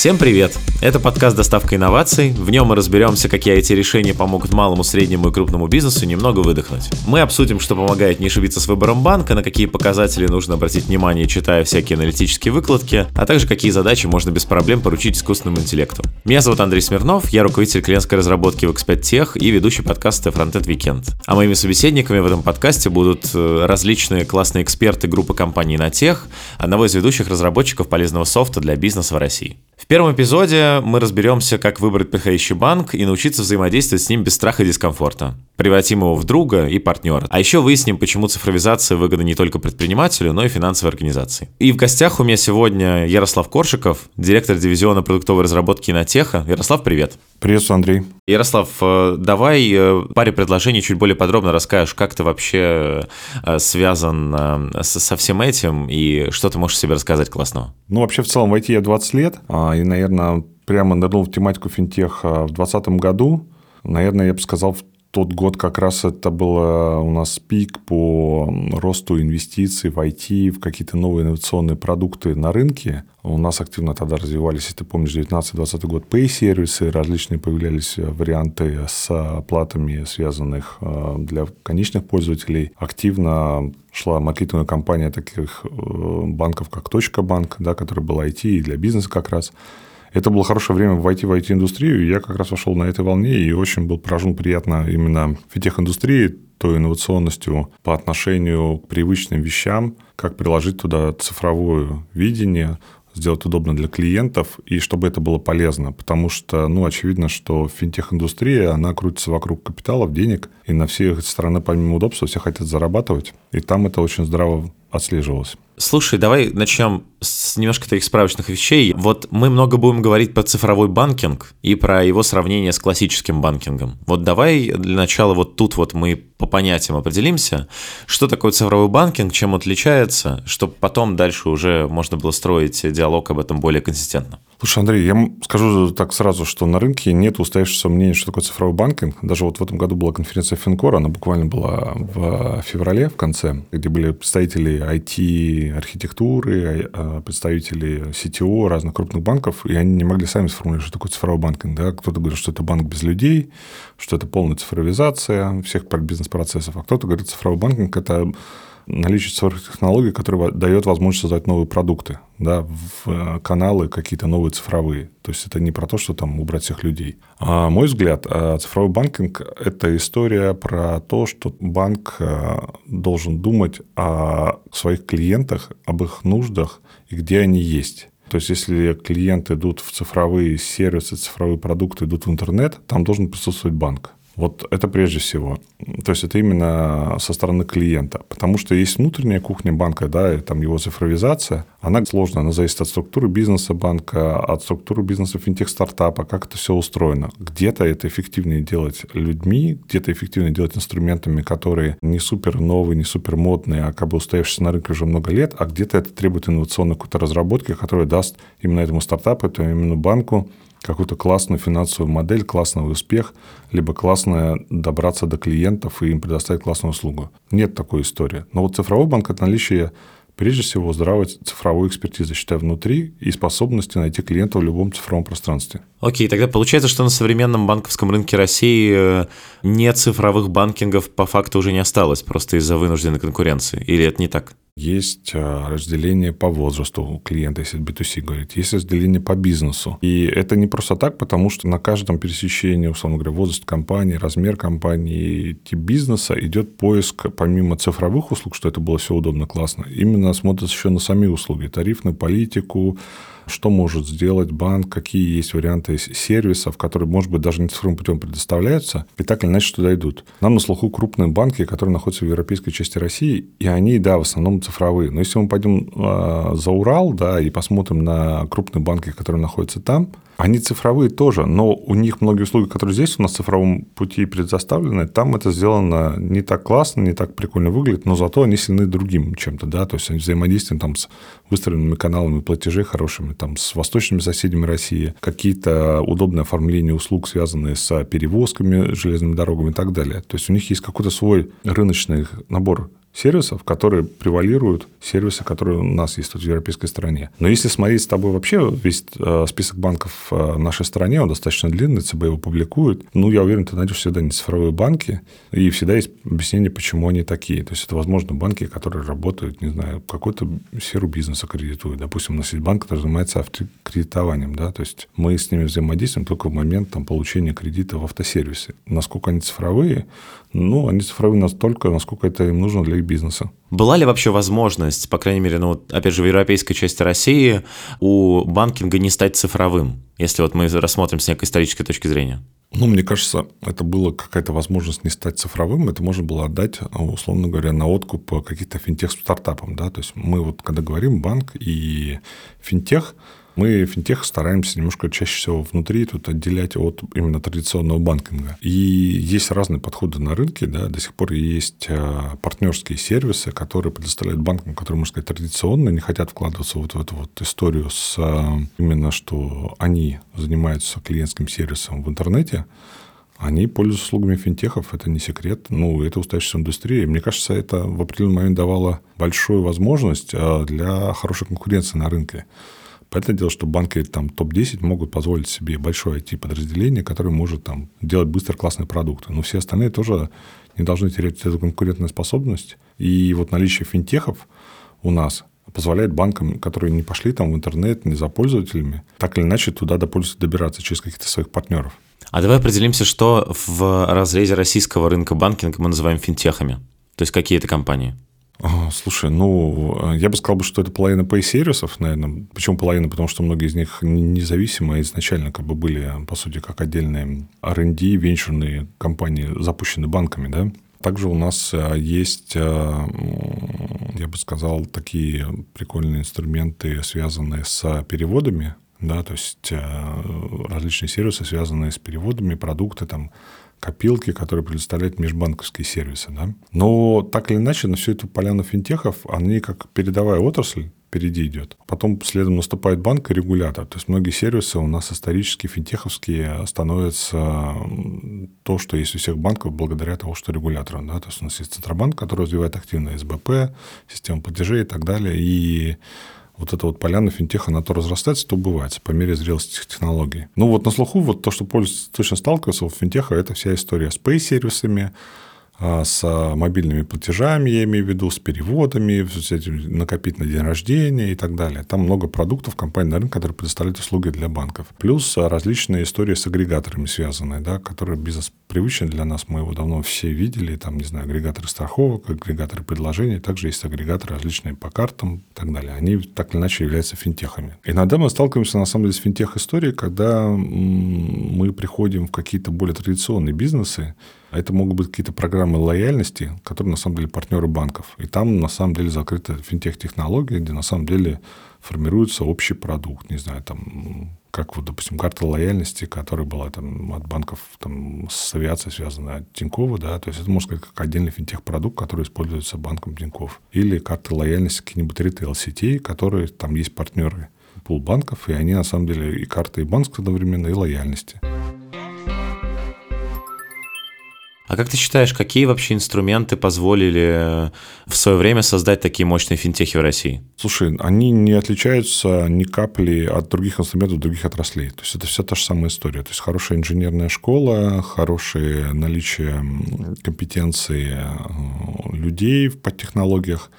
Всем привет! Это подкаст «Доставка инноваций». В нем мы разберемся, какие IT-решения помогут малому, среднему и крупному бизнесу немного выдохнуть. Мы обсудим, что помогает не ошибиться с выбором банка, на какие показатели нужно обратить внимание, читая всякие аналитические выкладки, а также какие задачи можно без проблем поручить искусственному интеллекту. Меня зовут Андрей Смирнов, я руководитель клиентской разработки в Expat и ведущий подкаста Frontend Weekend. А моими собеседниками в этом подкасте будут э, различные классные эксперты группы компаний на тех, одного из ведущих разработчиков полезного софта для бизнеса в России. В первом эпизоде мы разберемся, как выбрать подходящий банк и научиться взаимодействовать с ним без страха и дискомфорта. Превратим его в друга и партнера. А еще выясним, почему цифровизация выгодна не только предпринимателю, но и финансовой организации. И в гостях у меня сегодня Ярослав Коршиков, директор дивизиона продуктовой разработки Инотеха. Ярослав, привет. Приветствую, Андрей. Ярослав, э, давай э, паре предложений чуть более подробно расскажешь, как ты вообще э, связан со всем этим и что ты можешь себе рассказать классного. Ну, вообще, в целом, в IT я 20 лет, а, и, наверное, прямо нырнул в тематику финтех в 2020 году. Наверное, я бы сказал, в тот год как раз это был у нас пик по росту инвестиций в IT, в какие-то новые инновационные продукты на рынке. У нас активно тогда развивались, если ты помнишь, 19-20 год pay-сервисы, различные появлялись варианты с оплатами, связанных э, для конечных пользователей. Активно шла маркетинговая кампания таких э, банков, как Точка Банк, да, который был IT и для бизнеса как раз. Это было хорошее время войти в IT-индустрию, и я как раз вошел на этой волне и очень был поражен приятно именно фитех-индустрии, той инновационностью по отношению к привычным вещам, как приложить туда цифровое видение, сделать удобно для клиентов, и чтобы это было полезно. Потому что, ну, очевидно, что финтех-индустрия, она крутится вокруг капиталов, денег, и на все эти стороны, помимо удобства, все хотят зарабатывать. И там это очень здраво отслеживалось. Слушай, давай начнем с немножко таких справочных вещей. Вот мы много будем говорить про цифровой банкинг и про его сравнение с классическим банкингом. Вот давай для начала вот тут вот мы по понятиям определимся, что такое цифровой банкинг, чем отличается, чтобы потом дальше уже можно было строить диалог об этом более консистентно. Слушай, Андрей, я скажу так сразу, что на рынке нет устоявшегося мнения, что такое цифровой банкинг. Даже вот в этом году была конференция Финкора, она буквально была в феврале, в конце, где были представители IT-архитектуры, а, представители CTO разных крупных банков, и они не могли сами сформулировать, что такое цифровой банкинг. Да? Кто-то говорит, что это банк без людей, что это полная цифровизация всех бизнес-процессов, а кто-то говорит, цифровой банкинг – это наличие цифровых технологий, которые дает возможность создать новые продукты, да, в э, каналы какие-то новые цифровые. То есть это не про то, что там убрать всех людей. А мой взгляд, э, цифровой банкинг – это история про то, что банк э, должен думать о своих клиентах, об их нуждах и где они есть. То есть, если клиенты идут в цифровые сервисы, цифровые продукты, идут в интернет, там должен присутствовать банк. Вот это прежде всего. То есть это именно со стороны клиента. Потому что есть внутренняя кухня банка, да, и там его цифровизация. Она сложная, она зависит от структуры бизнеса банка, от структуры бизнеса финтех-стартапа, как это все устроено. Где-то это эффективнее делать людьми, где-то эффективнее делать инструментами, которые не супер новые, не супер модные, а как бы устоявшиеся на рынке уже много лет, а где-то это требует инновационной какой-то разработки, которая даст именно этому стартапу, это именно банку какую-то классную финансовую модель, классный успех, либо классное добраться до клиентов и им предоставить классную услугу. Нет такой истории. Но вот цифровой банк – это наличие прежде всего здравой цифровой экспертизы, считаю, внутри и способности найти клиента в любом цифровом пространстве. Окей, тогда получается, что на современном банковском рынке России э, нет цифровых банкингов по факту уже не осталось, просто из-за вынужденной конкуренции. Или это не так? Есть а, разделение по возрасту у клиента, если B2C говорить. Есть разделение по бизнесу. И это не просто так, потому что на каждом пересечении, условно говоря, возраст компании, размер компании, тип бизнеса идет поиск, помимо цифровых услуг, что это было все удобно, классно, именно смотрится еще на сами услуги, тарифную политику, что может сделать банк, какие есть варианты сервисов, которые, может быть, даже не цифровым путем предоставляются, и так или иначе туда идут. Нам на слуху крупные банки, которые находятся в европейской части России, и они, да, в основном цифровые. Но если мы пойдем э, за Урал, да, и посмотрим на крупные банки, которые находятся там, они цифровые тоже, но у них многие услуги, которые здесь у нас в цифровом пути предоставлены, там это сделано не так классно, не так прикольно выглядит, но зато они сильны другим чем-то, да, то есть они взаимодействуют там с выстроенными каналами платежей хорошими, там с восточными соседями России, какие-то удобные оформления услуг, связанные с перевозками железными дорогами и так далее. То есть у них есть какой-то свой рыночный набор сервисов, которые превалируют сервисы, которые у нас есть тут в европейской стране. Но если смотреть с тобой вообще весь э, список банков э, в нашей стране, он достаточно длинный, ЦБ его публикует, ну, я уверен, ты найдешь всегда не цифровые банки, и всегда есть объяснение, почему они такие. То есть, это, возможно, банки, которые работают, не знаю, какую-то сферу бизнеса кредитуют. Допустим, у нас есть банк, который занимается автокредитованием, да, то есть, мы с ними взаимодействуем только в момент там, получения кредита в автосервисе. Насколько они цифровые, ну, они цифровые настолько, насколько это им нужно для их бизнеса. Была ли вообще возможность, по крайней мере, ну, опять же, в европейской части России у банкинга не стать цифровым, если вот мы рассмотрим с некой исторической точки зрения? Ну, мне кажется, это была какая-то возможность не стать цифровым, это можно было отдать, условно говоря, на откуп каких-то финтех-стартапам, да, то есть мы вот, когда говорим банк и финтех, мы финтех стараемся немножко чаще всего внутри тут отделять от именно традиционного банкинга. И есть разные подходы на рынке, да, до сих пор есть э, партнерские сервисы, которые предоставляют банкам, которые, можно сказать, традиционно, не хотят вкладываться вот в эту вот историю с э, именно, что они занимаются клиентским сервисом в интернете, они пользуются услугами финтехов, это не секрет. Ну, это устающая индустрия. Мне кажется, это в определенный момент давало большую возможность э, для хорошей конкуренции на рынке. Понятное дело, что банки там топ-10 могут позволить себе большое IT-подразделение, которое может там делать быстро классные продукты. Но все остальные тоже не должны терять эту конкурентную способность. И вот наличие финтехов у нас позволяет банкам, которые не пошли там в интернет, не за пользователями, так или иначе туда до пользователя добираться через каких-то своих партнеров. А давай определимся, что в разрезе российского рынка банкинга мы называем финтехами. То есть какие это компании? Слушай, ну, я бы сказал, что это половина pay-сервисов, наверное. Почему половина? Потому что многие из них независимые изначально как бы были, по сути, как отдельные R&D, венчурные компании, запущенные банками, да. Также у нас э, есть, э, я бы сказал, такие прикольные инструменты, связанные с переводами, да, то есть э, различные сервисы, связанные с переводами, продукты, там, копилки, которые предоставляют межбанковские сервисы. Да? Но так или иначе, на всю эту поляну финтехов, они как передовая отрасль впереди идет. Потом следом наступает банк и регулятор. То есть многие сервисы у нас исторически финтеховские становятся то, что есть у всех банков благодаря тому, что регулятор. Да? То есть у нас есть Центробанк, который развивает активно СБП, систему платежей и так далее. И вот эта вот поляна финтеха, она то разрастается, то убывается по мере зрелости технологий. Ну вот на слуху вот то, что пользователь точно сталкивался, в финтеха это вся история с pay-сервисами, а, с мобильными платежами, я имею в виду, с переводами, с этим накопить на день рождения и так далее. Там много продуктов компаний на рынке, которые предоставляют услуги для банков. Плюс различные истории с агрегаторами связанные, да, которые бизнес привычны для нас, мы его давно все видели, там, не знаю, агрегаторы страховок, агрегаторы предложений, также есть агрегаторы различные по картам и так далее. Они так или иначе являются финтехами. Иногда мы сталкиваемся, на самом деле, с финтех-историей, когда мы приходим в какие-то более традиционные бизнесы, а это могут быть какие-то программы лояльности, которые на самом деле партнеры банков. И там на самом деле закрыта финтех-технология, где на самом деле формируется общий продукт. Не знаю, там, как вот, допустим, карта лояльности, которая была там, от банков там, с авиацией связана от Тинькова, да, то есть это, можно сказать, как отдельный финтех-продукт, который используется банком Тиньков. Или карта лояльности каких-нибудь ритейл-сетей, которые там есть партнеры пул банков, и они на самом деле и карты и банк одновременно, и лояльности. А как ты считаешь, какие вообще инструменты позволили в свое время создать такие мощные финтехи в России? Слушай, они не отличаются ни капли от других инструментов других отраслей. То есть это вся та же самая история. То есть хорошая инженерная школа, хорошее наличие компетенции э, людей в технологиях,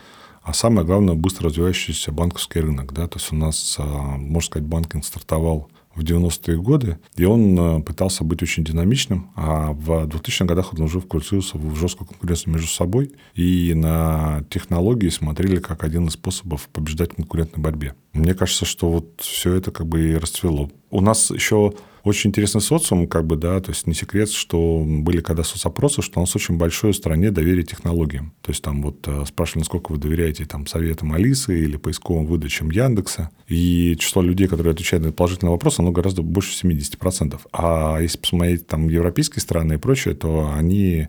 а самое главное, быстро развивающийся банковский рынок. Да? То есть у нас, э, можно сказать, банкинг стартовал в 90-е годы, и он э, пытался быть очень динамичным, а в 2000-х годах он уже включился в жесткую конкуренцию между собой, и на технологии смотрели как один из способов побеждать в конкурентной борьбе. Мне кажется, что вот все это как бы и расцвело. У нас еще очень интересный социум, как бы, да, то есть не секрет, что были когда соцопросы, что у нас очень большое в стране доверие технологиям. То есть там вот э, спрашивали, насколько вы доверяете там советам Алисы или поисковым выдачам Яндекса. И число людей, которые отвечают на положительный вопрос, оно гораздо больше 70%. А если посмотреть там европейские страны и прочее, то они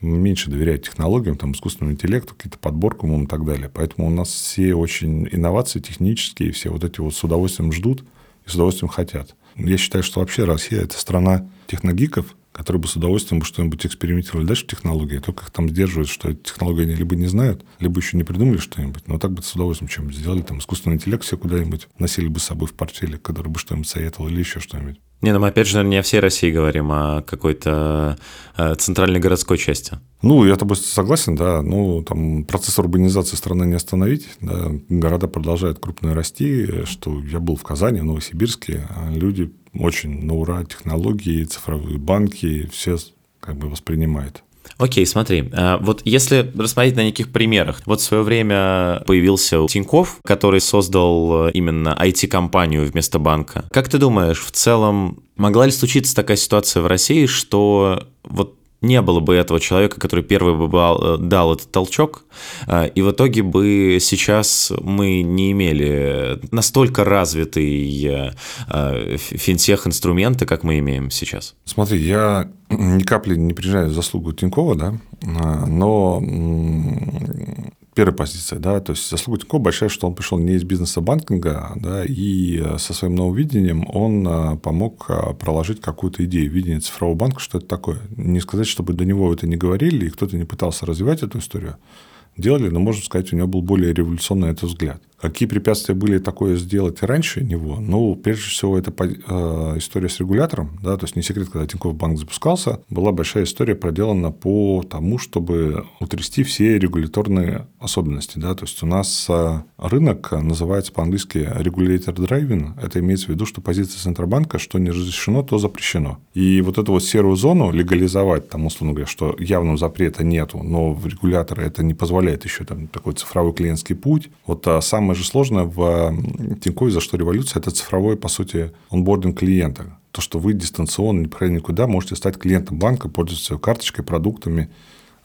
меньше доверяют технологиям, там, искусственному интеллекту, какие-то подборкам и так далее. Поэтому у нас все очень инновации технические, все вот эти вот с удовольствием ждут и с удовольствием хотят. Я считаю, что вообще Россия – это страна техногиков, которые бы с удовольствием что-нибудь экспериментировали дальше в технологии, только их там сдерживают, что эти технологии они либо не знают, либо еще не придумали что-нибудь. Но так бы с удовольствием чем-нибудь сделали, там искусственный интеллект все куда-нибудь носили бы с собой в портфеле, который бы что-нибудь советовал или еще что-нибудь. Не, ну мы опять же не о всей России говорим, а о какой-то э, центральной городской части. Ну, я тобой согласен, да. Ну, там процесс урбанизации страны не остановить. Да. Города продолжают крупно расти. Что я был в Казани, в Новосибирске. Люди очень на ура технологии, цифровые банки, все как бы воспринимают. Окей, смотри, а, вот если рассмотреть на неких примерах, вот в свое время появился Тиньков, который создал э, именно IT-компанию вместо банка. Как ты думаешь, в целом могла ли случиться такая ситуация в России, что вот не было бы этого человека, который первый бы э, дал этот толчок, э, и в итоге бы сейчас мы не имели настолько развитые э, финтех-инструменты, как мы имеем сейчас. Смотри, я ни капли не приезжаю заслугу Тинькова, да, но первая позиция, да, то есть заслуга Тинькова большая, что он пришел не из бизнеса банкинга, да, и э, со своим новым видением он э, помог э, проложить какую-то идею, видение цифрового банка, что это такое. Не сказать, чтобы до него это не говорили, и кто-то не пытался развивать эту историю, делали, но, можно сказать, у него был более революционный этот взгляд. Какие препятствия были такое сделать раньше него? Ну, прежде всего, это э, история с регулятором. Да? То есть, не секрет, когда Тинькофф банк запускался, была большая история проделана по тому, чтобы утрясти все регуляторные особенности. Да? То есть, у нас э, рынок называется по-английски regulator driving. Это имеется в виду, что позиция Центробанка, что не разрешено, то запрещено. И вот эту вот серую зону легализовать, там, условно говоря, что явного запрета нету, но в регуляторы это не позволяет еще там такой цифровой клиентский путь. Вот а сам самое же сложное в Тинькове, за что революция, это цифровой, по сути, онбординг клиента. То, что вы дистанционно, не проходя никуда, можете стать клиентом банка, пользоваться карточкой, продуктами,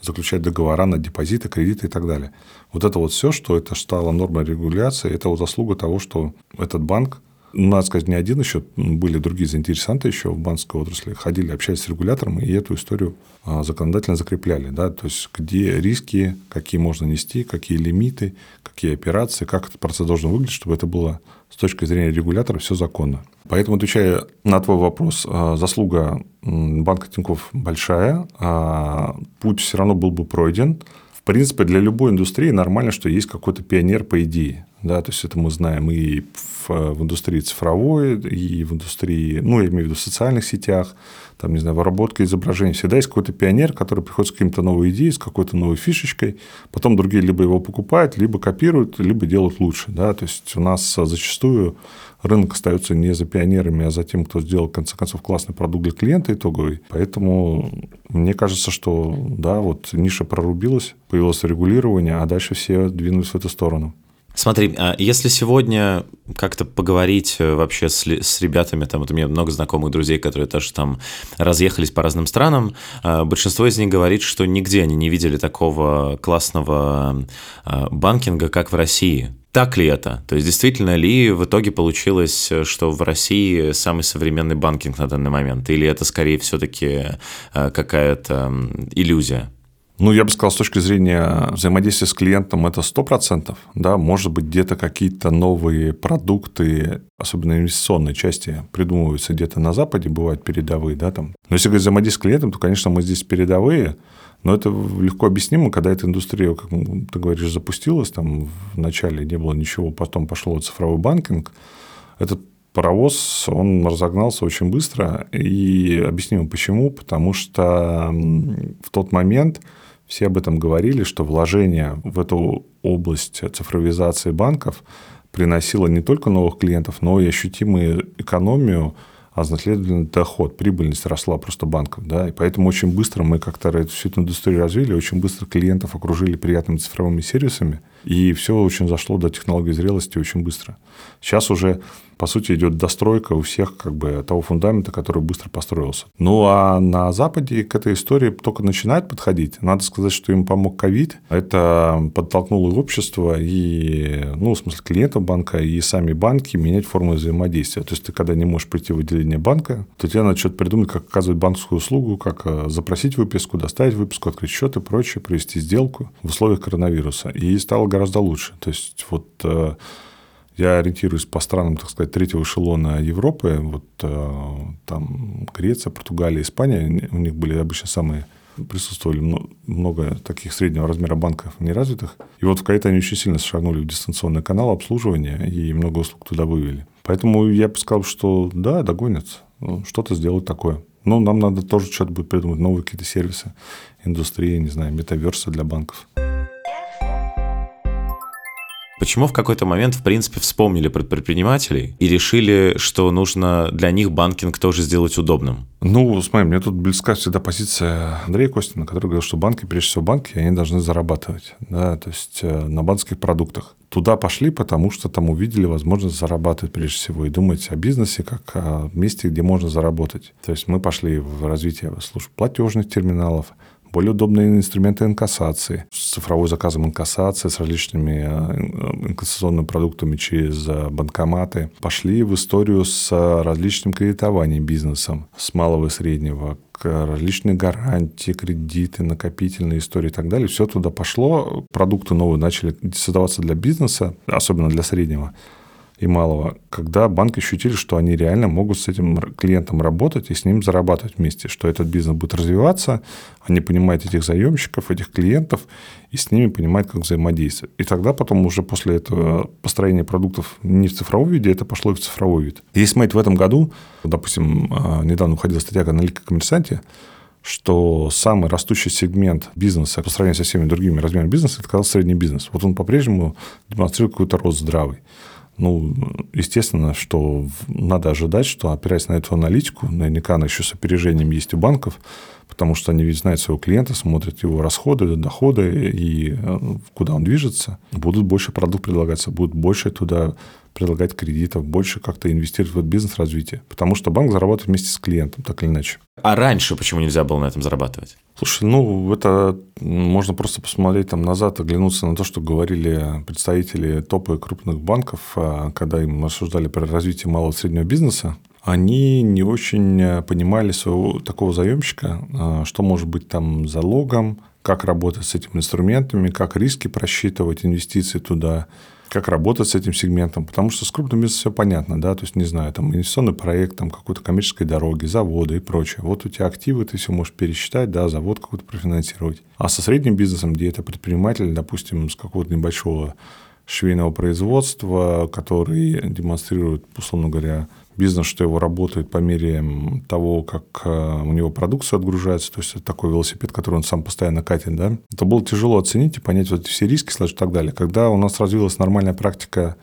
заключать договора на депозиты, кредиты и так далее. Вот это вот все, что это стало нормой регуляции, это вот заслуга того, что этот банк надо сказать, не один еще, были другие заинтересанты еще в банковской отрасли, ходили, общались с регулятором, и эту историю а, законодательно закрепляли. Да? То есть, где риски, какие можно нести, какие лимиты, какие операции, как этот процесс должен выглядеть, чтобы это было с точки зрения регулятора все законно. Поэтому, отвечая на твой вопрос, а, заслуга банка Тинькофф большая, а путь все равно был бы пройден. Принципе, для любой индустрии нормально, что есть какой-то пионер по идее. Да, то есть это мы знаем и в, в индустрии цифровой, и в индустрии, ну, я имею в виду в социальных сетях, там, не знаю, в обработке изображений. Всегда есть какой-то пионер, который приходит с каким-то новой идеей, с какой-то новой фишечкой, потом другие либо его покупают, либо копируют, либо делают лучше. Да? То есть у нас зачастую рынок остается не за пионерами, а за тем, кто сделал, в конце концов, классный продукт для клиента итоговый. Поэтому мне кажется, что да, вот ниша прорубилась, появилось регулирование, а дальше все двинулись в эту сторону. Смотри, а если сегодня как-то поговорить э, вообще с, с ребятами, там вот у меня много знакомых друзей, которые тоже там разъехались по разным странам, а, большинство из них говорит, что нигде они не видели такого классного а, банкинга, как в России. Так ли это? То есть действительно ли в итоге получилось, что в России самый современный банкинг на данный момент? Или это скорее все-таки какая-то иллюзия? Ну, я бы сказал, с точки зрения взаимодействия с клиентом это 100%. Да, может быть, где-то какие-то новые продукты, особенно инвестиционной части, придумываются где-то на Западе, бывают передовые. Да, там. Но если говорить взаимодействие с клиентом, то, конечно, мы здесь передовые, но это легко объяснимо, когда эта индустрия, как ты говоришь, запустилась, там в начале не было ничего, потом пошло цифровой банкинг, этот паровоз, он разогнался очень быстро. И объясним почему. Потому что в тот момент все об этом говорили, что вложение в эту область цифровизации банков приносило не только новых клиентов, но и ощутимую экономию, а следовательно доход, прибыльность росла просто банков. Да? И поэтому очень быстро мы как-то всю эту индустрию развили, очень быстро клиентов окружили приятными цифровыми сервисами, и все очень зашло до технологии зрелости очень быстро. Сейчас уже по сути, идет достройка у всех как бы того фундамента, который быстро построился. Ну, а на Западе к этой истории только начинает подходить. Надо сказать, что им помог ковид. Это подтолкнуло и общество, и, ну, в смысле, клиентов банка, и сами банки менять форму взаимодействия. То есть, ты когда не можешь прийти в отделение банка, то тебе надо что-то придумать, как оказывать банковскую услугу, как э, запросить выписку, доставить выписку, открыть счет и прочее, провести сделку в условиях коронавируса. И стало гораздо лучше. То есть, вот э, Я ориентируюсь по странам, так сказать, третьего эшелона Европы. Вот э, там Греция, Португалия, Испания. У них были обычно самые присутствовали много таких среднего размера банков неразвитых. И вот в Каите они очень сильно шагнули в дистанционный канал обслуживания и много услуг туда вывели. Поэтому я бы сказал, что да, догонятся. Ну, что-то сделать такое. Но нам надо тоже что-то будет придумать, новые какие-то сервисы, индустрии, не знаю, метаверсы для банков. Почему в какой-то момент, в принципе, вспомнили про предпринимателей и решили, что нужно для них банкинг тоже сделать удобным? Ну, смотри, мне тут близка всегда позиция Андрея Костина, который говорил, что банки, прежде всего банки, они должны зарабатывать, да, то есть э, на банковских продуктах. Туда пошли, потому что там увидели возможность зарабатывать прежде всего и думать о бизнесе как о месте, где можно заработать. То есть мы пошли в развитие служб платежных терминалов, более удобные инструменты инкассации, с цифровой заказом инкассации, с различными э, инкассационными продуктами через э, банкоматы. Пошли в историю с различным кредитованием бизнесом, с малого и среднего, различные гарантии, кредиты, накопительные истории и так далее. Все туда пошло. Продукты новые начали создаваться для бизнеса, особенно для среднего и малого, когда банки ощутили, что они реально могут с этим клиентом работать и с ним зарабатывать вместе, что этот бизнес будет развиваться, они понимают этих заемщиков, этих клиентов, и с ними понимают, как взаимодействовать. И тогда потом уже после этого построения продуктов не в цифровом виде, это пошло и в цифровой вид. Если смотреть в этом году, допустим, а, недавно уходила статья «Аналитика коммерсанте», что самый растущий сегмент бизнеса по сравнению со всеми другими размерами бизнеса, это средний бизнес. Вот он по-прежнему демонстрирует какой-то рост здравый. Ну, естественно, что надо ожидать, что, опираясь на эту аналитику, наверняка она еще с опережением есть у банков, потому что они ведь знают своего клиента, смотрят его расходы, доходы и э, куда он движется. Будут больше продуктов предлагаться, будут больше туда предлагать кредитов, больше как-то инвестировать в этот бизнес-развитие. Потому что банк зарабатывает вместе с клиентом, так или иначе. А раньше почему нельзя было на этом зарабатывать? Слушай, ну, это можно просто посмотреть там назад, оглянуться на то, что говорили представители топы крупных банков, а, когда им рассуждали про развитие малого и среднего бизнеса. Они не очень понимали своего такого заемщика, а, что может быть там залогом, как работать с этими инструментами, как риски просчитывать, инвестиции туда, как работать с этим сегментом, потому что с крупным бизнесом все понятно, да, то есть, не знаю, там инвестиционный проект, там какой-то коммерческой дороги, заводы и прочее. Вот у тебя активы, ты все можешь пересчитать, да, завод какой-то профинансировать. А со средним бизнесом, где это предприниматель, допустим, с какого-то небольшого швейного производства, который демонстрирует, условно говоря, бизнес, что его работает по мере того, как э, у него продукция отгружается, то есть это такой велосипед, который он сам постоянно катит, да, это было тяжело оценить и понять вот все риски, сложить и так далее. Когда у нас развилась нормальная практика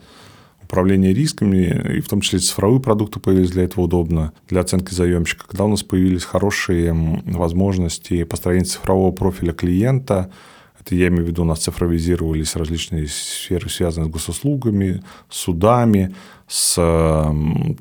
управления рисками, и в том числе цифровые продукты появились для этого удобно, для оценки заемщика, когда у нас появились хорошие возможности построения цифрового профиля клиента, это я имею в виду, у нас цифровизировались различные сферы, связанные с госуслугами, судами, с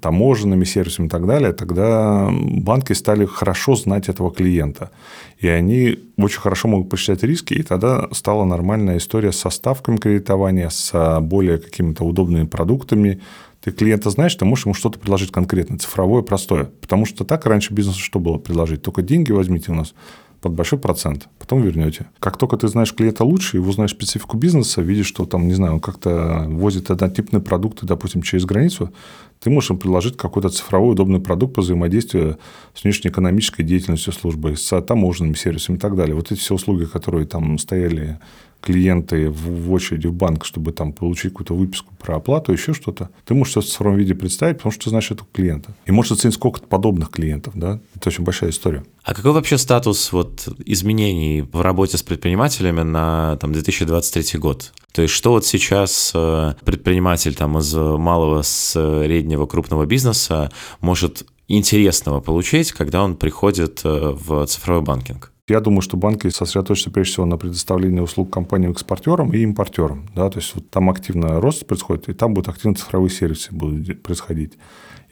таможенными сервисами и так далее, тогда банки стали хорошо знать этого клиента. И они очень хорошо могут посчитать риски, и тогда стала нормальная история с составками кредитования, с более какими-то удобными продуктами. Ты клиента знаешь, ты можешь ему что-то предложить конкретно, цифровое, простое. Потому что так раньше бизнесу что было предложить? Только деньги возьмите у нас под большой процент, потом вернете. Как только ты знаешь клиента лучше, его знаешь специфику бизнеса, видишь, что там, не знаю, он как-то возит однотипные продукты, допустим, через границу, ты можешь им предложить какой-то цифровой удобный продукт по взаимодействию с внешнеэкономической деятельностью службы, с таможенными сервисами и так далее. Вот эти все услуги, которые там стояли клиенты в очереди в банк, чтобы там получить какую-то выписку про оплату, еще что-то, ты можешь это в цифровом виде представить, потому что ты знаешь этого клиента. И можешь оценить сколько подобных клиентов, да? Это очень большая история. А какой вообще статус вот изменений в работе с предпринимателями на там, 2023 год? То есть, что вот сейчас э, предприниматель там, из малого, среднего, крупного бизнеса может интересного получить, когда он приходит э, в цифровой банкинг? Я думаю, что банки сосредоточатся прежде всего на предоставлении услуг компаниям-экспортерам и импортерам. Да? То есть вот там активно рост происходит, и там будут активно цифровые сервисы будут происходить.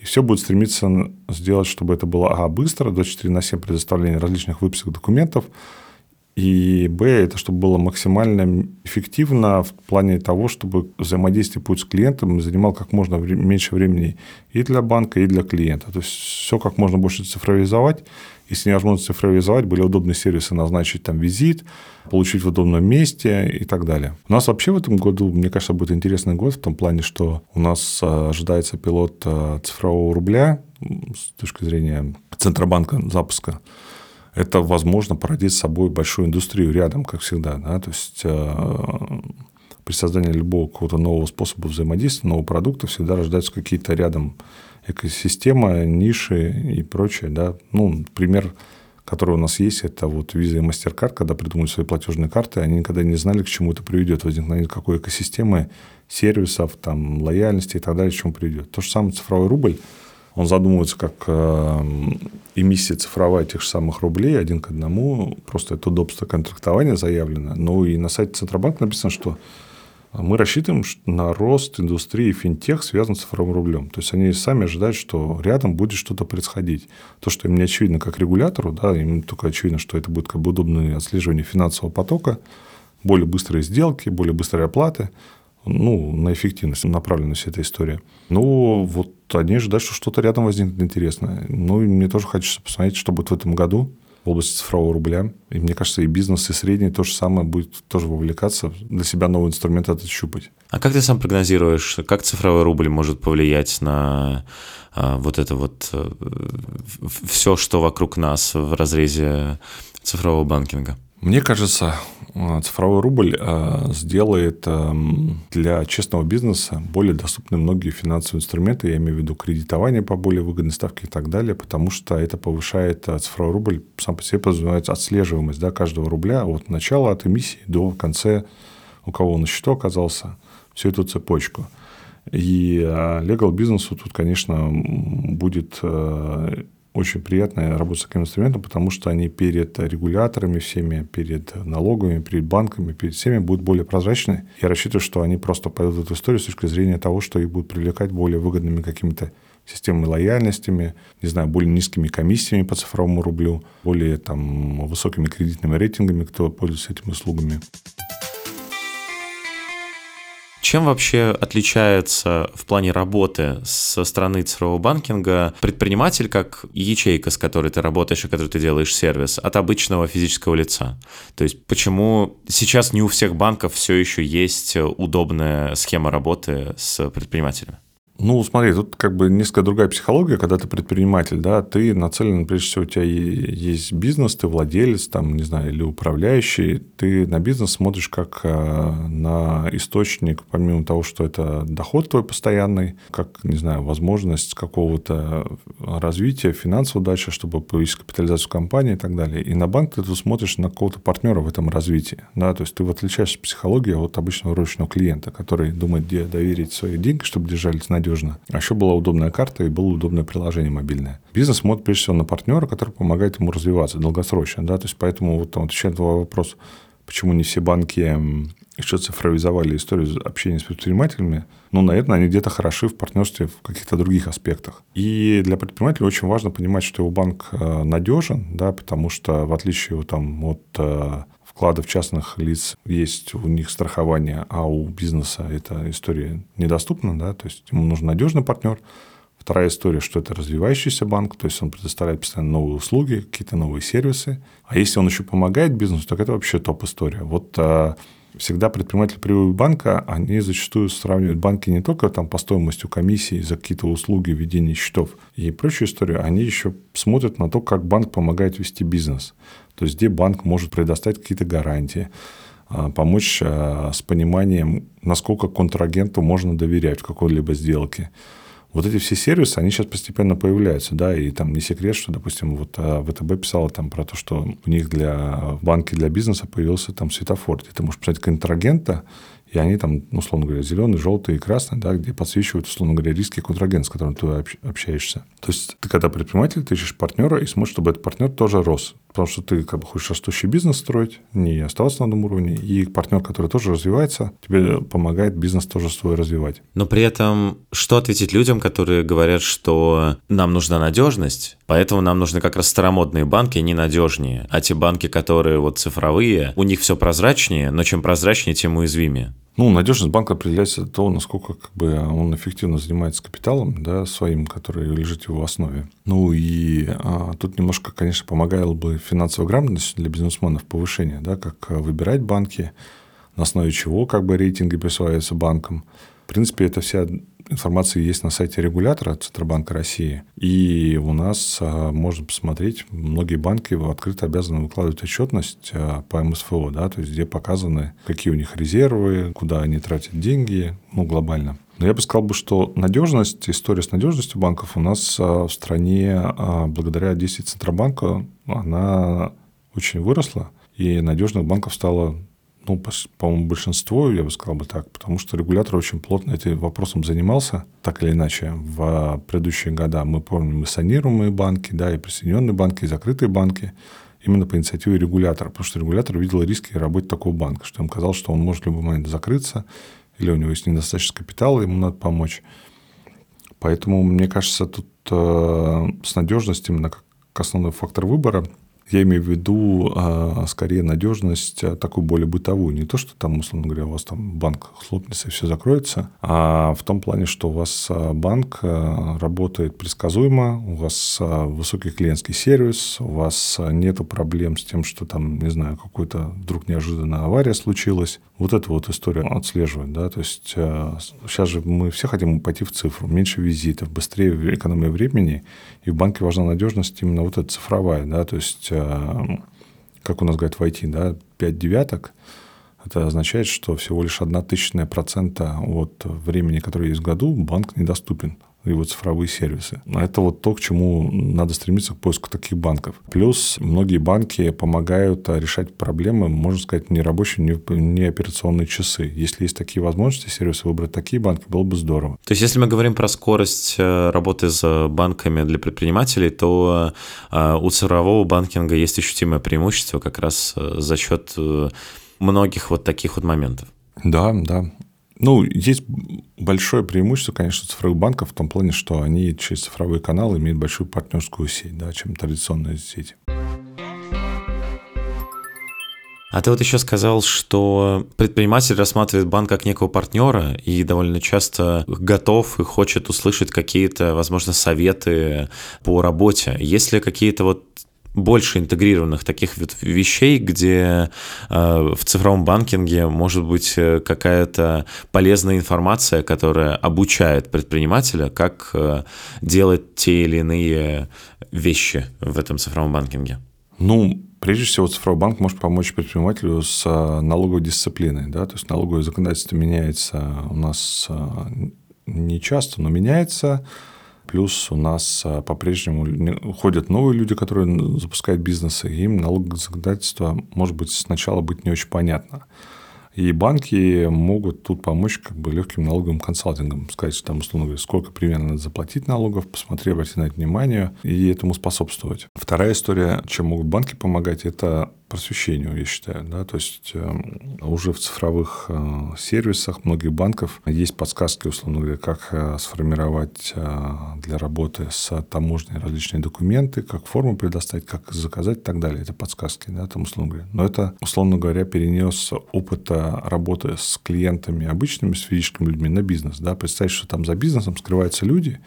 И все будет стремиться сделать, чтобы это было, а, быстро, до 4 на 7 предоставления различных выписок документов, и Б, это чтобы было максимально эффективно в плане того, чтобы взаимодействие путь с клиентом занимал как можно меньше времени и для банка, и для клиента. То есть все как можно больше цифровизовать если невозможно цифровизовать, были удобные сервисы назначить там визит, получить в удобном месте и так далее. У нас вообще в этом году, мне кажется, будет интересный год в том плане, что у нас э, ожидается пилот э, цифрового рубля с точки зрения Центробанка запуска. Это, возможно, породит с собой большую индустрию рядом, как всегда. Да? То есть при создании любого какого-то нового способа взаимодействия, нового продукта всегда рождаются какие-то рядом экосистемы, ниши и прочее. Да? Ну, пример, который у нас есть, это вот Visa и MasterCard, когда придумали свои платежные карты, они никогда не знали, к чему это приведет, возникновение какой экосистемы, сервисов, там, лояльности и так далее, к чему приведет. То же самое цифровой рубль, он задумывается как э, эмиссия цифровая тех же самых рублей один к одному, просто это удобство контрактования заявлено. Ну и на сайте Центробанка написано, что мы рассчитываем на рост индустрии финтех, связан с цифровым рублем. То есть они сами ожидают, что рядом будет что-то происходить. То, что им не очевидно как регулятору, да, им только очевидно, что это будет как бы удобное отслеживание финансового потока, более быстрые сделки, более быстрые оплаты, ну, на эффективность направлена вся эта история. Ну, вот они ожидают, что что-то рядом возникнет интересное. Ну, и мне тоже хочется посмотреть, что будет в этом году в области цифрового рубля. И мне кажется, и бизнес, и средний то же самое будет тоже вовлекаться, для себя новый инструмент этот щупать. А как ты сам прогнозируешь, как цифровой рубль может повлиять на а, вот это вот а, все, что вокруг нас в разрезе цифрового банкинга? Мне кажется, цифровой рубль а, сделает эм, для честного бизнеса более доступны многие финансовые инструменты, я имею в виду кредитование по более выгодной ставке и так далее, потому что это повышает а, цифровой рубль, сам по себе подразумевает отслеживаемость да, каждого рубля от начала, от эмиссии до конца, у кого он на счету оказался, всю эту цепочку. И legal бизнесу тут, конечно, будет очень приятно работать с таким инструментом, потому что они перед регуляторами всеми, перед налоговыми, перед банками, перед всеми будут более прозрачны. Я рассчитываю, что они просто пойдут в эту историю с точки зрения того, что их будут привлекать более выгодными какими-то системами лояльностями, не знаю, более низкими комиссиями по цифровому рублю, более там, высокими кредитными рейтингами, кто пользуется этими услугами. Чем вообще отличается в плане работы со стороны цифрового банкинга предприниматель как ячейка, с которой ты работаешь и которой ты делаешь сервис, от обычного физического лица? То есть почему сейчас не у всех банков все еще есть удобная схема работы с предпринимателями? Ну, смотри, тут как бы несколько другая психология, когда ты предприниматель, да, ты нацелен, прежде всего, у тебя есть бизнес, ты владелец, там, не знаю, или управляющий, ты на бизнес смотришь как э, на источник, помимо того, что это доход твой постоянный, как, не знаю, возможность какого-то развития, финансового дальше, чтобы повысить капитализацию компании и так далее. И на банк ты смотришь на какого-то партнера в этом развитии, да, то есть ты отличаешь психологию от обычного ручного клиента, который думает, где доверить свои деньги, чтобы держались надежно надежно. А еще была удобная карта и было удобное приложение мобильное. Бизнес смотрит прежде всего на партнера, который помогает ему развиваться долгосрочно. Да? То есть поэтому вот, там, отвечая на вопрос, почему не все банки еще цифровизовали историю общения с предпринимателями, ну, наверное, они где-то хороши в партнерстве в каких-то других аспектах. И для предпринимателя очень важно понимать, что его банк э, надежен, да, потому что в отличие там, от э, вкладов частных лиц есть у них страхование, а у бизнеса эта история недоступна, да, то есть ему нужен надежный партнер. Вторая история, что это развивающийся банк, то есть он предоставляет постоянно новые услуги, какие-то новые сервисы. А если он еще помогает бизнесу, так это вообще топ-история. Вот а, всегда предприниматели приводят банка, они зачастую сравнивают банки не только там по стоимости комиссии за какие-то услуги, введение счетов и прочую историю, они еще смотрят на то, как банк помогает вести бизнес. То есть, где банк может предоставить какие-то гарантии, а, помочь а, с пониманием, насколько контрагенту можно доверять в какой-либо сделке. Вот эти все сервисы, они сейчас постепенно появляются, да, и там не секрет, что, допустим, вот а, ВТБ писала там про то, что у них для банки, для бизнеса появился там светофор, где ты можешь писать контрагента, и они там, условно говоря, зеленый, желтый и красный, да, где подсвечивают, условно говоря, риски контрагент, с которым ты общаешься. То есть ты когда предприниматель, ты ищешь партнера и смотришь, чтобы этот партнер тоже рос. Потому что ты как бы хочешь растущий бизнес строить, не оставаться на одном уровне, и партнер, который тоже развивается, тебе помогает бизнес тоже свой развивать. Но при этом что ответить людям, которые говорят, что нам нужна надежность, поэтому нам нужны как раз старомодные банки, ненадежнее, а те банки, которые вот цифровые, у них все прозрачнее, но чем прозрачнее, тем уязвимее. Ну, надежность банка определяется того, насколько как бы, он эффективно занимается капиталом да, своим, который лежит в его основе. Ну и а, тут немножко, конечно, помогала бы финансовая грамотность для бизнесменов повышение, да, как выбирать банки, на основе чего как бы рейтинги присваиваются банкам. В принципе, это вся информация есть на сайте регулятора Центробанка России. И у нас а, можно посмотреть, многие банки открыто обязаны выкладывать отчетность а, по МСФО, да, то есть где показаны, какие у них резервы, куда они тратят деньги, ну, глобально. Но я бы сказал, бы, что надежность, история с надежностью банков у нас а, в стране благодаря действию Центробанка, она очень выросла, и надежных банков стало ну, по-моему, большинство, я бы сказал бы так, потому что регулятор очень плотно этим вопросом занимался, так или иначе, в предыдущие года. Мы помним и санируемые банки, да, и присоединенные банки, и закрытые банки, именно по инициативе регулятора, потому что регулятор видел риски работы такого банка, что им казалось, что он может в любой момент закрыться, или у него есть недостаточно капитала, ему надо помочь. Поэтому, мне кажется, тут э, с надежностью именно как основной фактор выбора – я имею в виду а, скорее надежность а, такую более бытовую. Не то, что там, условно говоря, у вас там банк хлопнется и все закроется, а в том плане, что у вас а, банк работает предсказуемо, у вас высокий клиентский сервис, у вас нет проблем с тем, что там, не знаю, какой-то вдруг неожиданная авария случилась. Вот эту вот историю отслеживать. Да? То есть сейчас же мы все хотим пойти в цифру. Меньше визитов, быстрее экономия времени. И в банке важна надежность именно вот эта цифровая. Да? То есть Эм, как у нас говорят в IT, да, 5 девяток, это означает, что всего лишь одна тысячная процента от времени, которое есть в году, банк недоступен его цифровые сервисы. Это вот то, к чему надо стремиться к поиску таких банков. Плюс многие банки помогают решать проблемы, можно сказать, не рабочие, не операционные часы. Если есть такие возможности, сервисы выбрать такие банки, было бы здорово. То есть, если мы говорим про скорость э, работы с банками для предпринимателей, то э, у цифрового банкинга есть ощутимое преимущество как раз э, за счет многих вот таких вот моментов. Да, да. Ну, есть большое преимущество, конечно, цифровых банков в том плане, что они через цифровые каналы имеют большую партнерскую сеть, да, чем традиционные сети. А ты вот еще сказал, что предприниматель рассматривает банк как некого партнера и довольно часто готов и хочет услышать какие-то, возможно, советы по работе. Есть ли какие-то вот больше интегрированных таких вещей, где э, в цифровом банкинге может быть э, какая-то полезная информация, которая обучает предпринимателя, как э, делать те или иные вещи в этом цифровом банкинге. Ну, прежде всего, цифровой банк может помочь предпринимателю с налоговой дисциплиной. Да? То есть налоговое законодательство меняется у нас не часто, но меняется. Плюс у нас а, по-прежнему ходят новые люди, которые запускают бизнесы, и им налоговое законодательство может быть сначала быть не очень понятно. И банки могут тут помочь как бы легким налоговым консалтингом. Сказать, там, условно говоря, сколько примерно надо заплатить налогов, посмотреть, обратить на это внимание и этому способствовать. Вторая история, чем могут банки помогать, это просвещению, я считаю. Да? То есть эм, уже в цифровых э, сервисах многих банков есть подсказки, условно говоря, как э, сформировать э, для работы с таможней различные документы, как форму предоставить, как заказать и так далее. Это подсказки, да, там, условно говоря. Но это, условно говоря, перенес опыта работы с клиентами обычными, с физическими людьми на бизнес. Да? Представить, что там за бизнесом скрываются люди,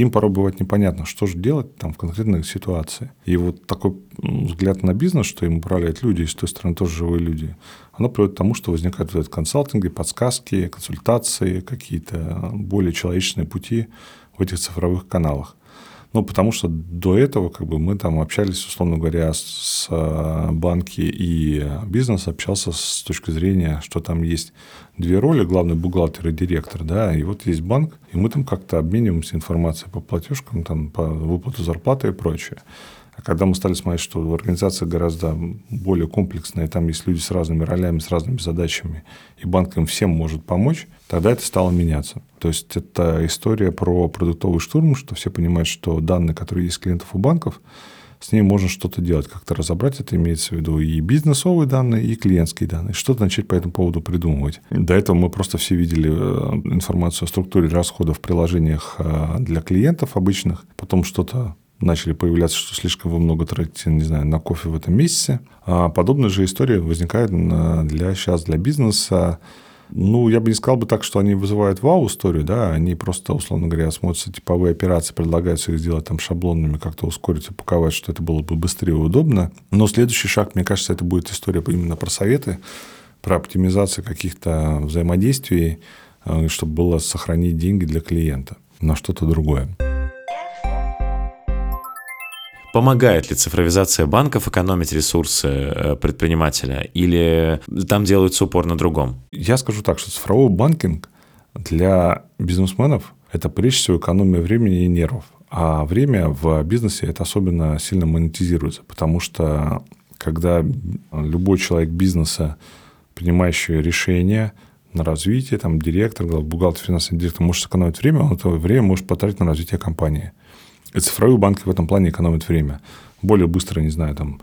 им порой бывает непонятно, что же делать там в конкретной ситуации. И вот такой взгляд на бизнес, что им управляют люди, и с той стороны тоже живые люди, оно приводит к тому, что возникают вот консалтинги, подсказки, консультации, какие-то более человечные пути в этих цифровых каналах. Ну, потому что до этого как бы мы там общались, условно говоря, с э, банки и бизнес общался с точки зрения, что там есть две роли, главный бухгалтер и директор, да, и вот есть банк, и мы там как-то обмениваемся информацией по платежкам, там, по выплату зарплаты и прочее. А когда мы стали смотреть, что организация гораздо более комплексная, там есть люди с разными ролями, с разными задачами, и банк им всем может помочь, тогда это стало меняться. То есть это история про продуктовый штурм, что все понимают, что данные, которые есть клиентов у банков, с ней можно что-то делать, как-то разобрать. Это имеется в виду и бизнесовые данные, и клиентские данные. Что-то начать по этому поводу придумывать. До этого мы просто все видели э, информацию о структуре расходов в приложениях э, для клиентов обычных. Потом что-то начали появляться, что слишком вы много тратите, не знаю, на кофе в этом месяце. А подобная же история возникает для, сейчас для бизнеса Ну, я бы не сказал бы так, что они вызывают вау-историю, да, они просто, условно говоря, смотрятся типовые операции, предлагаются их сделать там шаблонными, как-то ускорить, упаковать, что это было бы быстрее и удобно. Но следующий шаг, мне кажется, это будет история именно про советы, про оптимизацию каких-то взаимодействий, э, чтобы было сохранить деньги для клиента на что-то другое. Помогает ли цифровизация банков экономить ресурсы э, предпринимателя или там делается упор на другом? Я скажу так, что цифровой банкинг для бизнесменов – это прежде всего экономия времени и нервов. А время в бизнесе это особенно сильно монетизируется, потому что когда любой человек бизнеса, принимающий решения на развитие, там, директор, бухгалтер, финансовый директор может сэкономить время, он это время может потратить на развитие компании – и цифровые банки в этом плане экономят время. Более быстро, не знаю, там,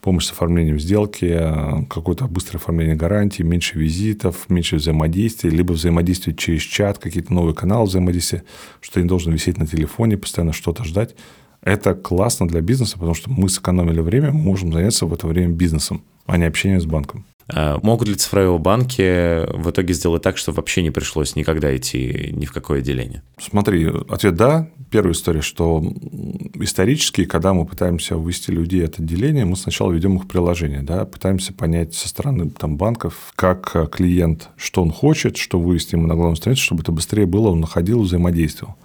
помощь с оформлением сделки, какое-то быстрое оформление гарантии, меньше визитов, меньше взаимодействия, либо взаимодействие через чат, какие-то новые каналы взаимодействия, что ты не должен висеть на телефоне, постоянно что-то ждать. Это классно для бизнеса, потому что мы сэкономили время, мы можем заняться в это время бизнесом, а не общением с банком. А могут ли цифровые банки в итоге сделать так, что вообще не пришлось никогда идти ни в какое отделение? Смотри, ответ «да». Первая история, что исторически, когда мы пытаемся вывести людей от отделения, мы сначала ведем их приложение, да, пытаемся понять со стороны там, банков, как клиент, что он хочет, что вывести ему на главную страницу, чтобы это быстрее было, он находил, взаимодействовал.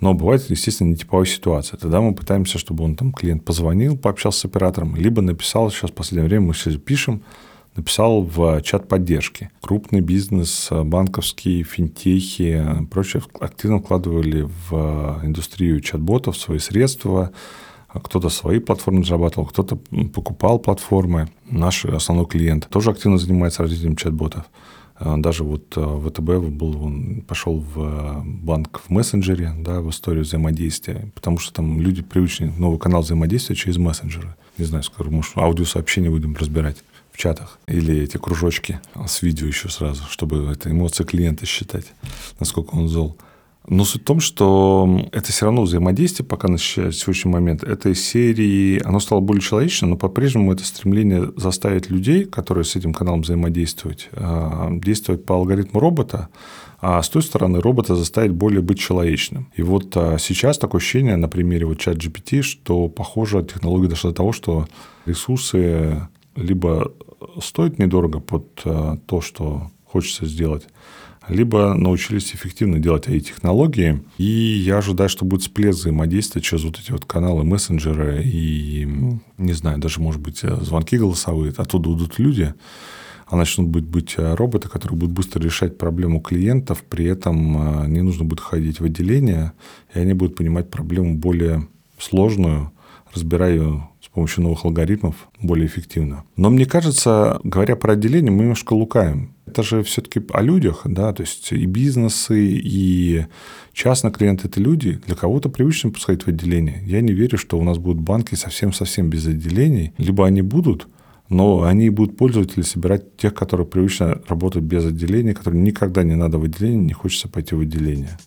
Но бывает, естественно, не типовая ситуация. Тогда мы пытаемся, чтобы он там клиент позвонил, пообщался с оператором, либо написал, сейчас в последнее время мы сейчас пишем, написал в чат поддержки. Крупный бизнес, банковские, финтехи, прочее активно вкладывали в индустрию чат-ботов свои средства. Кто-то свои платформы разрабатывал, кто-то покупал платформы. Наш основной клиент тоже активно занимается развитием чат-ботов. Даже вот ВТБ был, он пошел в банк в мессенджере, да, в историю взаимодействия, потому что там люди привычны, новый канал взаимодействия через мессенджеры. Не знаю, скоро, может, аудиосообщения будем разбирать в чатах. Или эти кружочки с видео еще сразу, чтобы это эмоции клиента считать, насколько он зол. Но суть в том, что это все равно взаимодействие пока на сегодняшний момент этой серии, оно стало более человечным, но по-прежнему это стремление заставить людей, которые с этим каналом взаимодействовать, а, действовать по алгоритму робота, а с той стороны робота заставить более быть человечным. И вот а, сейчас такое ощущение на примере вот чат GPT, что, похоже, технология дошла до того, что ресурсы либо стоит недорого под э, то, что хочется сделать, либо научились эффективно делать AI-технологии. И я ожидаю, что будет всплеск взаимодействия через вот эти вот каналы мессенджеры и, не знаю, даже, может быть, э, звонки голосовые. Оттуда идут люди, а начнут быть, быть э, роботы, которые будут быстро решать проблему клиентов, при этом не нужно будет ходить в отделение, и они будут понимать проблему более сложную, разбирая ее помощью новых алгоритмов более эффективно. Но мне кажется, говоря про отделение, мы немножко лукаем. Это же все-таки о людях, да, то есть и бизнесы, и частные клиенты – это люди. Для кого-то привычно пускать в отделение. Я не верю, что у нас будут банки совсем-совсем без отделений. Либо они будут, но они будут пользователи собирать тех, которые привычно работают без отделения, которым никогда не надо в отделение, не хочется пойти в отделение.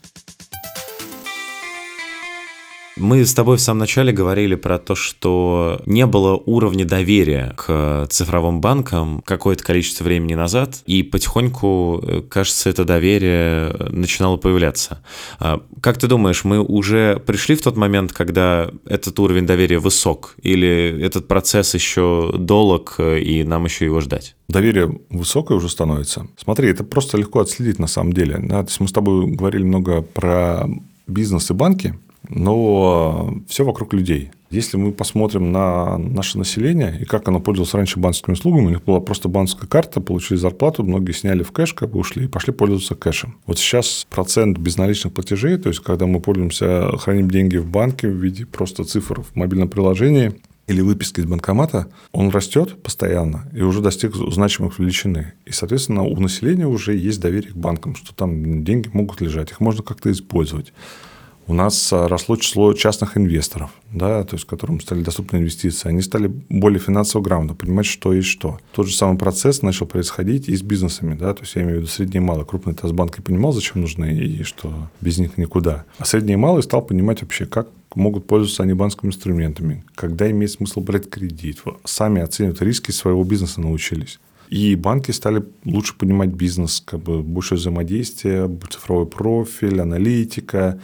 Мы с тобой в самом начале говорили про то, что не было уровня доверия к цифровым банкам какое-то количество времени назад, и потихоньку, э, кажется, это доверие начинало появляться. А как ты думаешь, мы уже пришли в тот момент, когда этот уровень доверия высок, или этот процесс еще долг, э, и нам еще его ждать? доверие высокое уже становится. Смотри, это просто легко отследить на самом деле. Да? То есть мы с тобой говорили много про бизнес и банки, но все вокруг людей. Если мы посмотрим на наше население и как оно пользовалось раньше банковскими услугами, у них была просто банковская карта, получили зарплату, многие сняли в кэш, как бы ушли и пошли пользоваться кэшем. Вот сейчас процент безналичных платежей, то есть когда мы пользуемся, храним деньги в банке в виде просто цифр в мобильном приложении, или выписки из банкомата, он растет постоянно и уже достиг значимых величины. И, соответственно, у населения уже есть доверие к банкам, что там деньги могут лежать, их можно как-то использовать у нас а, росло число частных инвесторов, да, то есть которым стали доступны инвестиции. Они стали более финансово грамотно понимать, что есть что. Тот же самый процесс начал происходить и с бизнесами. Да, то есть я имею в виду средний и малый. Крупный Тазбанк и понимал, зачем нужны и что без них никуда. А средний и малый стал понимать вообще, как могут пользоваться они банковскими инструментами, когда имеет смысл брать кредит. Сами оценивать риски своего бизнеса научились. И банки стали лучше понимать бизнес, как бы больше взаимодействия, цифровой профиль, аналитика,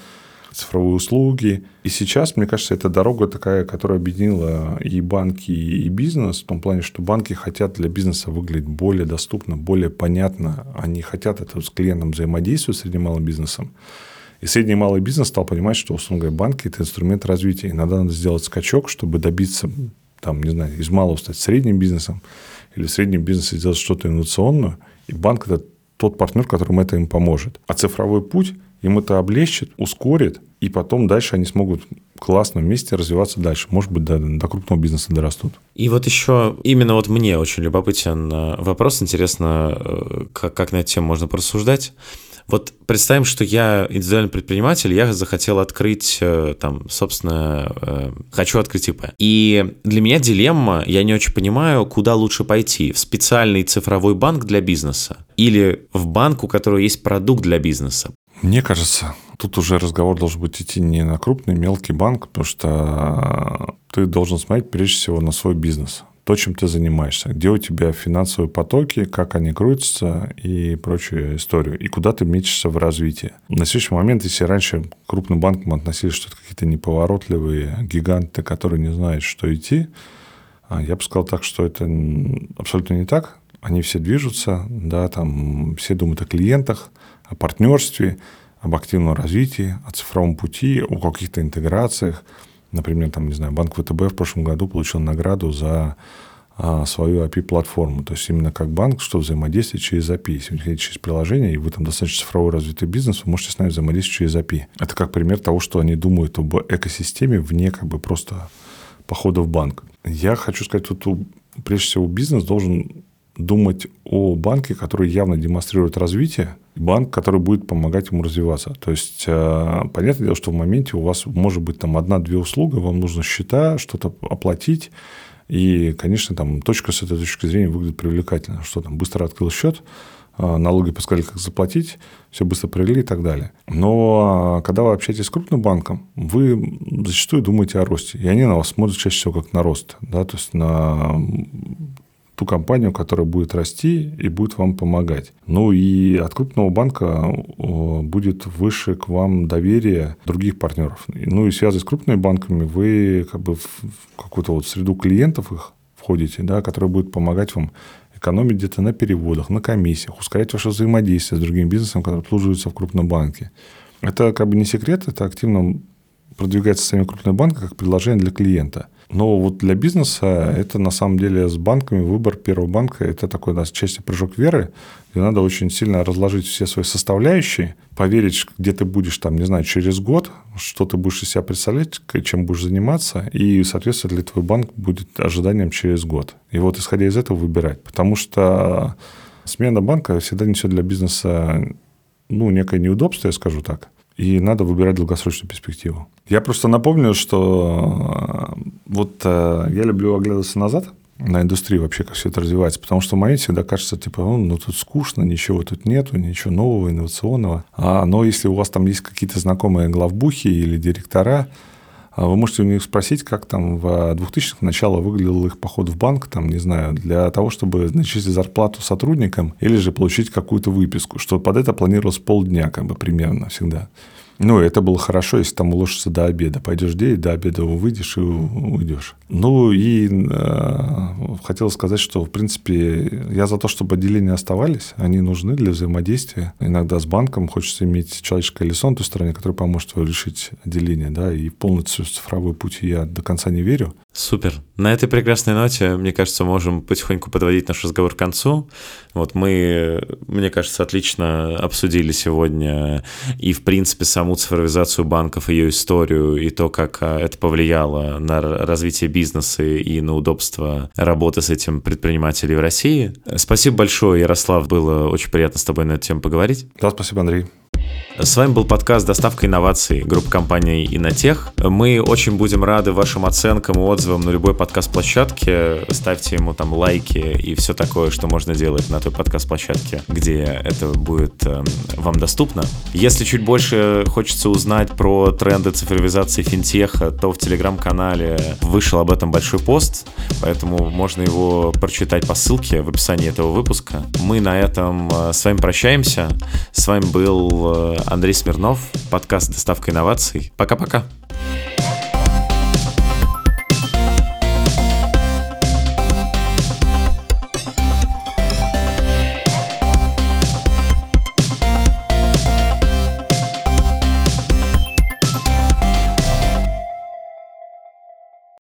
цифровые услуги. И сейчас, мне кажется, это дорога такая, которая объединила и банки, и бизнес, в том плане, что банки хотят для бизнеса выглядеть более доступно, более понятно. Они хотят это с клиентом взаимодействовать, средним и малым бизнесом. И средний и малый бизнес стал понимать, что, условно говоря, банки – это инструмент развития. Иногда надо сделать скачок, чтобы добиться, там, не знаю, из малого стать средним бизнесом, или в среднем бизнесе сделать что-то инновационное. И банк – это тот партнер, которому это им поможет. А цифровой путь им это облегчит, ускорит, и потом дальше они смогут классно вместе развиваться дальше. Может быть, до, до крупного бизнеса дорастут. И вот еще именно вот мне очень любопытен э, вопрос. Интересно, э, как, как на эту тему можно порассуждать. Вот представим, что я индивидуальный предприниматель, я захотел открыть, э, там, собственно, хочу открыть ИП. И для меня дилемма, я не очень понимаю, куда лучше пойти. В специальный цифровой банк для бизнеса или в банк, у которого есть продукт для бизнеса. Мне кажется, тут уже разговор должен быть идти не на крупный, мелкий банк, потому что ты должен смотреть прежде всего на свой бизнес то, чем ты занимаешься, где у тебя финансовые потоки, как они крутятся и прочую историю, и куда ты мечешься в развитии. На следующий момент, если раньше к крупным банкам относились, что это какие-то неповоротливые гиганты, которые не знают, что идти, а я бы сказал так, что это абсолютно не так. Они все движутся, да, там все думают о клиентах, о партнерстве, об активном развитии, о цифровом пути, о каких-то интеграциях. Например, там, не знаю, Банк ВТБ в прошлом году получил награду за а, свою API-платформу. То есть именно как банк, что взаимодействует через API. Если вы хотите через приложение, и вы там достаточно цифровой развитый бизнес, вы можете с нами взаимодействовать через API. Это как пример того, что они думают об экосистеме вне как бы просто похода в банк. Я хочу сказать, тут прежде всего бизнес должен думать о банке, который явно демонстрирует развитие, банк, который будет помогать ему развиваться. То есть, э, понятное дело, что в моменте у вас может быть там одна-две услуги, вам нужно счета, что-то оплатить, и, конечно, там точка с этой точки зрения выглядит привлекательно, что там быстро открыл счет, э, налоги подсказали, как заплатить, все быстро провели и так далее. Но э, когда вы общаетесь с крупным банком, вы зачастую думаете о росте. И они на вас смотрят чаще всего как на рост. Да? То есть на ту компанию, которая будет расти и будет вам помогать. Ну и от крупного банка будет выше к вам доверие других партнеров. Ну и связываясь с крупными банками, вы как бы в какую-то вот среду клиентов их входите, да, которые будут помогать вам экономить где-то на переводах, на комиссиях, ускорять ваше взаимодействие с другим бизнесом, который обслуживается в крупном банке. Это как бы не секрет, это активно продвигается сами крупные банки как предложение для клиента. Но вот для бизнеса это на самом деле с банками выбор первого банка – это такой, нас части прыжок веры, где надо очень сильно разложить все свои составляющие, поверить, где ты будешь, там, не знаю, через год, что ты будешь из себя представлять, чем будешь заниматься, и, соответственно, для твой банк будет ожиданием через год. И вот исходя из этого выбирать. Потому что смена банка всегда несет для бизнеса ну, некое неудобство, я скажу так и надо выбирать долгосрочную перспективу. Я просто напомню, что э, вот э, я люблю оглядываться назад на индустрии вообще, как все это развивается, потому что в моменте всегда кажется, типа, ну, ну тут скучно, ничего тут нету, ничего нового, инновационного. А, но если у вас там есть какие-то знакомые главбухи или директора, вы можете у них спросить, как там в 2000-х начало выглядел их поход в банк, там, не знаю, для того, чтобы начислить зарплату сотрудникам или же получить какую-то выписку, что под это планировалось полдня, как бы примерно всегда. Ну, это было хорошо, если там уложишься до обеда. Пойдешь где, до обеда выйдешь и уйдешь. Ну, и э, хотел сказать, что, в принципе, я за то, чтобы отделения оставались. Они нужны для взаимодействия. Иногда с банком хочется иметь человеческое лицо на той стороне, которое поможет решить отделение. Да, и полностью цифровой путь я до конца не верю. Супер. На этой прекрасной ноте, мне кажется, можем потихоньку подводить наш разговор к концу. Вот мы, мне кажется, отлично обсудили сегодня и, в принципе, саму цифровизацию банков, ее историю, и то, как а, это повлияло на развитие бизнеса и на удобство работы с этим предпринимателей в России. Спасибо большое, Ярослав. Было очень приятно с тобой на эту тему поговорить. Да, спасибо, Андрей. С вами был подкаст «Доставка инноваций» группы компании «Инотех». Мы очень будем рады вашим оценкам и отзывам на любой подкаст-площадке. Ставьте ему там лайки и все такое, что можно делать на той подкаст-площадке, где это будет э, вам доступно. Если чуть больше хочется узнать про тренды цифровизации финтеха, то в телеграм-канале вышел об этом большой пост, поэтому можно его прочитать по ссылке в описании этого выпуска. Мы на этом э, с вами прощаемся. С вами был Андрей Смирнов, подкаст «Доставка инноваций». Пока-пока.